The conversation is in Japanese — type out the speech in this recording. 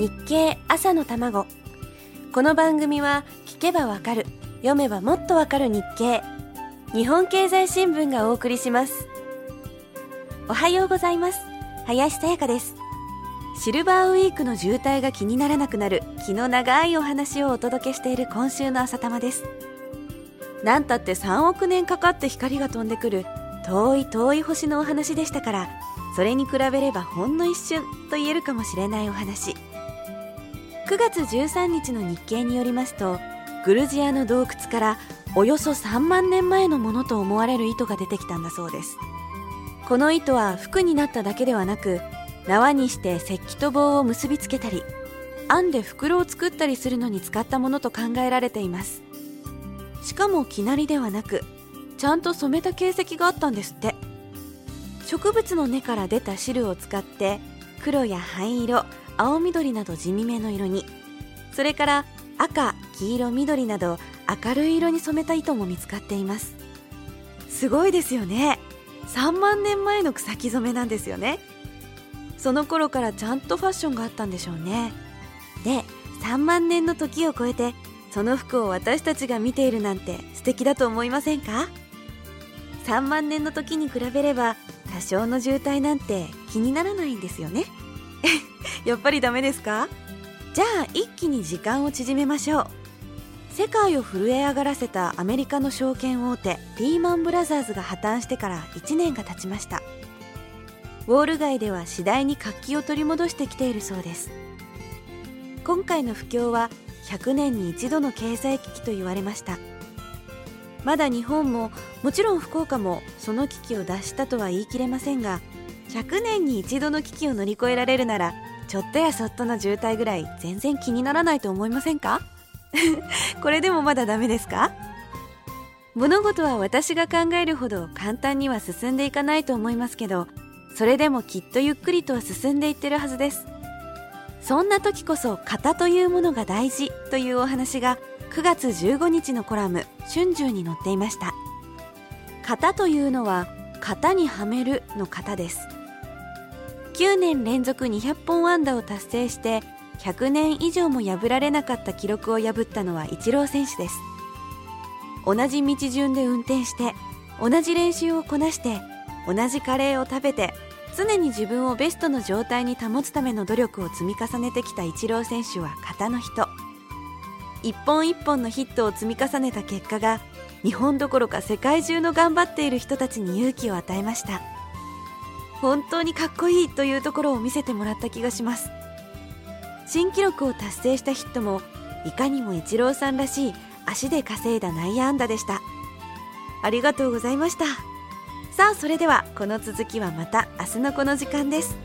日経朝の卵。この番組は聞けばわかる。読めばもっとわかる日経。日本経済新聞がお送りします。おはようございます。林さやかです。シルバーウィークの渋滞が気にならなくなる。気の長いお話をお届けしている今週の朝玉です。なんたって3億年かかって光が飛んでくる。遠い遠い星のお話でしたから。それに比べればほんの一瞬と言えるかもしれないお話。9月13日の日経によりますとグルジアの洞窟からおよそ3万年前のものと思われる糸が出てきたんだそうです。この糸は服になっただけではなく縄にして石器と棒を結びつけたり編んで袋を作ったりするのに使ったものと考えられています。しかも生成りではなくちゃんと染めた形跡があったんですって。植物の根から出た汁を使って黒や灰色青緑など地味めの色に。それから赤黄色緑など明るい色に染めた糸も見つかっています。すごいですよね。3万年前の草木染めなんですよね。その頃からちゃんとファッションがあったんでしょうね。で3万年の時を超えてその服を私たちが見ているなんて素敵だと思いませんか？3万年の時に比べれば多少の渋滞なんて気にならないんですよね。やっぱりダメですか？じゃあ一気に時間を縮めましょう。世界を震え上がらせたアメリカの証券大手リーマンブラザーズが破綻してから1年が経ちました。ウォール街では次第に活気を取り戻してきているそうです。今回の不況は100年に一度の経済危機と言われました。まだ日本ももちろん福岡もその危機を脱したとは言い切れませんが100年に一度の危機を乗り越えられるならちょっとやそっとの渋滞ぐらい全然気にならないと思いませんか？これでもまだダメですか？物事は私が考えるほど簡単には進んでいかないと思いますけどそれでもきっとゆっくりとは進んでいってるはずです。そんな時こそ型というものが大事というお話が9月15日のコラム「春秋」に載っていました。型というのは型にはめるの型です。9年連続200本安打を達成して100年以上も破られなかった記録を破ったのはイチロー選手です。同じ道順で運転して同じ練習をこなして同じカレーを食べて常に自分をベストの状態に保つための努力を積み重ねてきたイチロー選手は型の人。一本一本のヒットを積み重ねた結果が日本どころか世界中の頑張っている人たちに勇気を与えました。本当にかっこいいというところを見せてもらった気がします。新記録を達成したヒットもいかにもイチローさんらしい足で稼いだ内野安打でした。ありがとうございました。さあそれではこの続きはまた明日のこの時間です。